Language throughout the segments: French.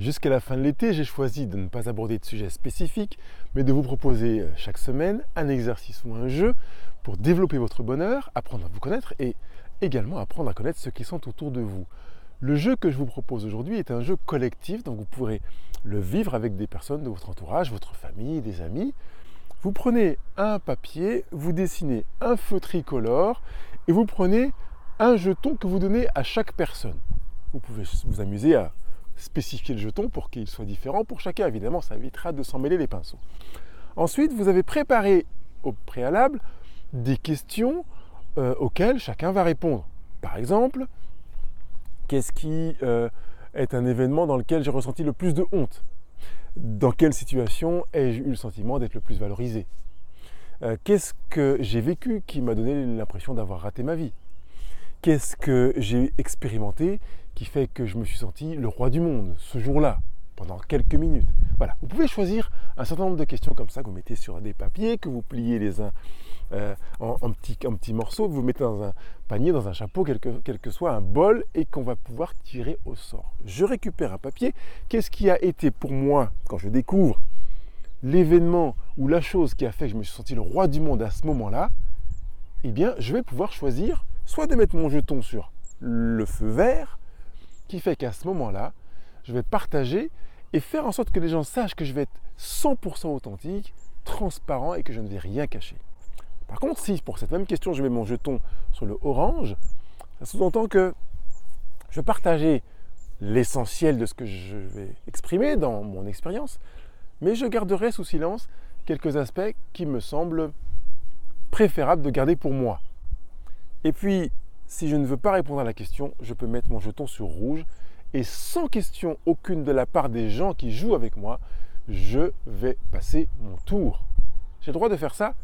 Jusqu'à la fin de l'été, j'ai choisi de ne pas aborder de sujet spécifique, mais de vous proposer euh, chaque semaine un exercice ou un jeu pour développer votre bonheur, apprendre à vous connaître et également apprendre à connaître ceux qui sont autour de vous. Le jeu que je vous propose aujourd'hui est un jeu collectif, donc vous pourrez le vivre avec des personnes de votre entourage, votre famille, des amis. Vous prenez un papier, vous dessinez un feu tricolore et vous prenez un jeton que vous donnez à chaque personne. Vous pouvez vous amuser à spécifier le jeton pour qu'il soit différent pour chacun. Évidemment, ça évitera de s'en mêler les pinceaux. Ensuite, vous avez préparé au préalable des questions euh, auxquelles chacun va répondre. Par exemple, qu'est-ce qui euh, est un événement dans lequel j'ai ressenti le plus de honte? Dans quelle situation ai-je eu le sentiment d'être le plus valorisé? Euh, Qu'est-ce que j'ai vécu qui m'a donné l'impression d'avoir raté ma vie? Qu'est-ce que j'ai expérimenté qui fait que je me suis senti le roi du monde ce jour-là, pendant quelques minutes Voilà, vous pouvez choisir un certain nombre de questions comme ça que vous mettez sur des papiers, que vous pliez les uns euh, en, petits, morceaux, que vous mettez dans un panier, dans un chapeau, quel que, soit un bol, et qu'on va pouvoir tirer au sort. Je récupère un papier. Qu'est-ce qui a été pour moi, quand je découvre l'événement ou la chose qui a fait que je me suis senti le roi du monde à ce moment-là Eh bien, je vais pouvoir choisir soit de mettre mon jeton sur le feu vert, qui fait qu'à ce moment-là, je vais partager et faire en sorte que les gens sachent que je vais être 100% authentique, transparent et que je ne vais rien cacher. Par contre, si pour cette même question, je mets mon jeton sur le orange, ça sous-entend que je vais partager l'essentiel de ce que je vais exprimer dans mon expérience, mais je garderai sous silence quelques aspects qui me semblent préférables de garder pour moi. Et puis, si je ne veux pas répondre à la question, je peux mettre mon jeton sur rouge et sans question aucune de la part des gens qui jouent avec moi, je vais passer mon tour. J'ai le droit de faire ça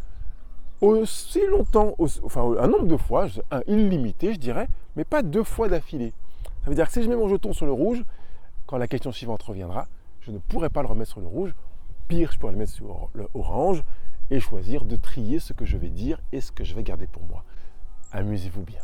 aussi longtemps, enfin un nombre de fois, un illimité je dirais, mais pas deux fois d'affilée. Ça veut dire que si je mets mon jeton sur le rouge, quand la question suivante reviendra, je ne pourrai pas le remettre sur le rouge. Pire, je pourrais le mettre sur le orange et choisir de trier ce que je vais dire et ce que je vais garder pour moi. Amusez-vous bien.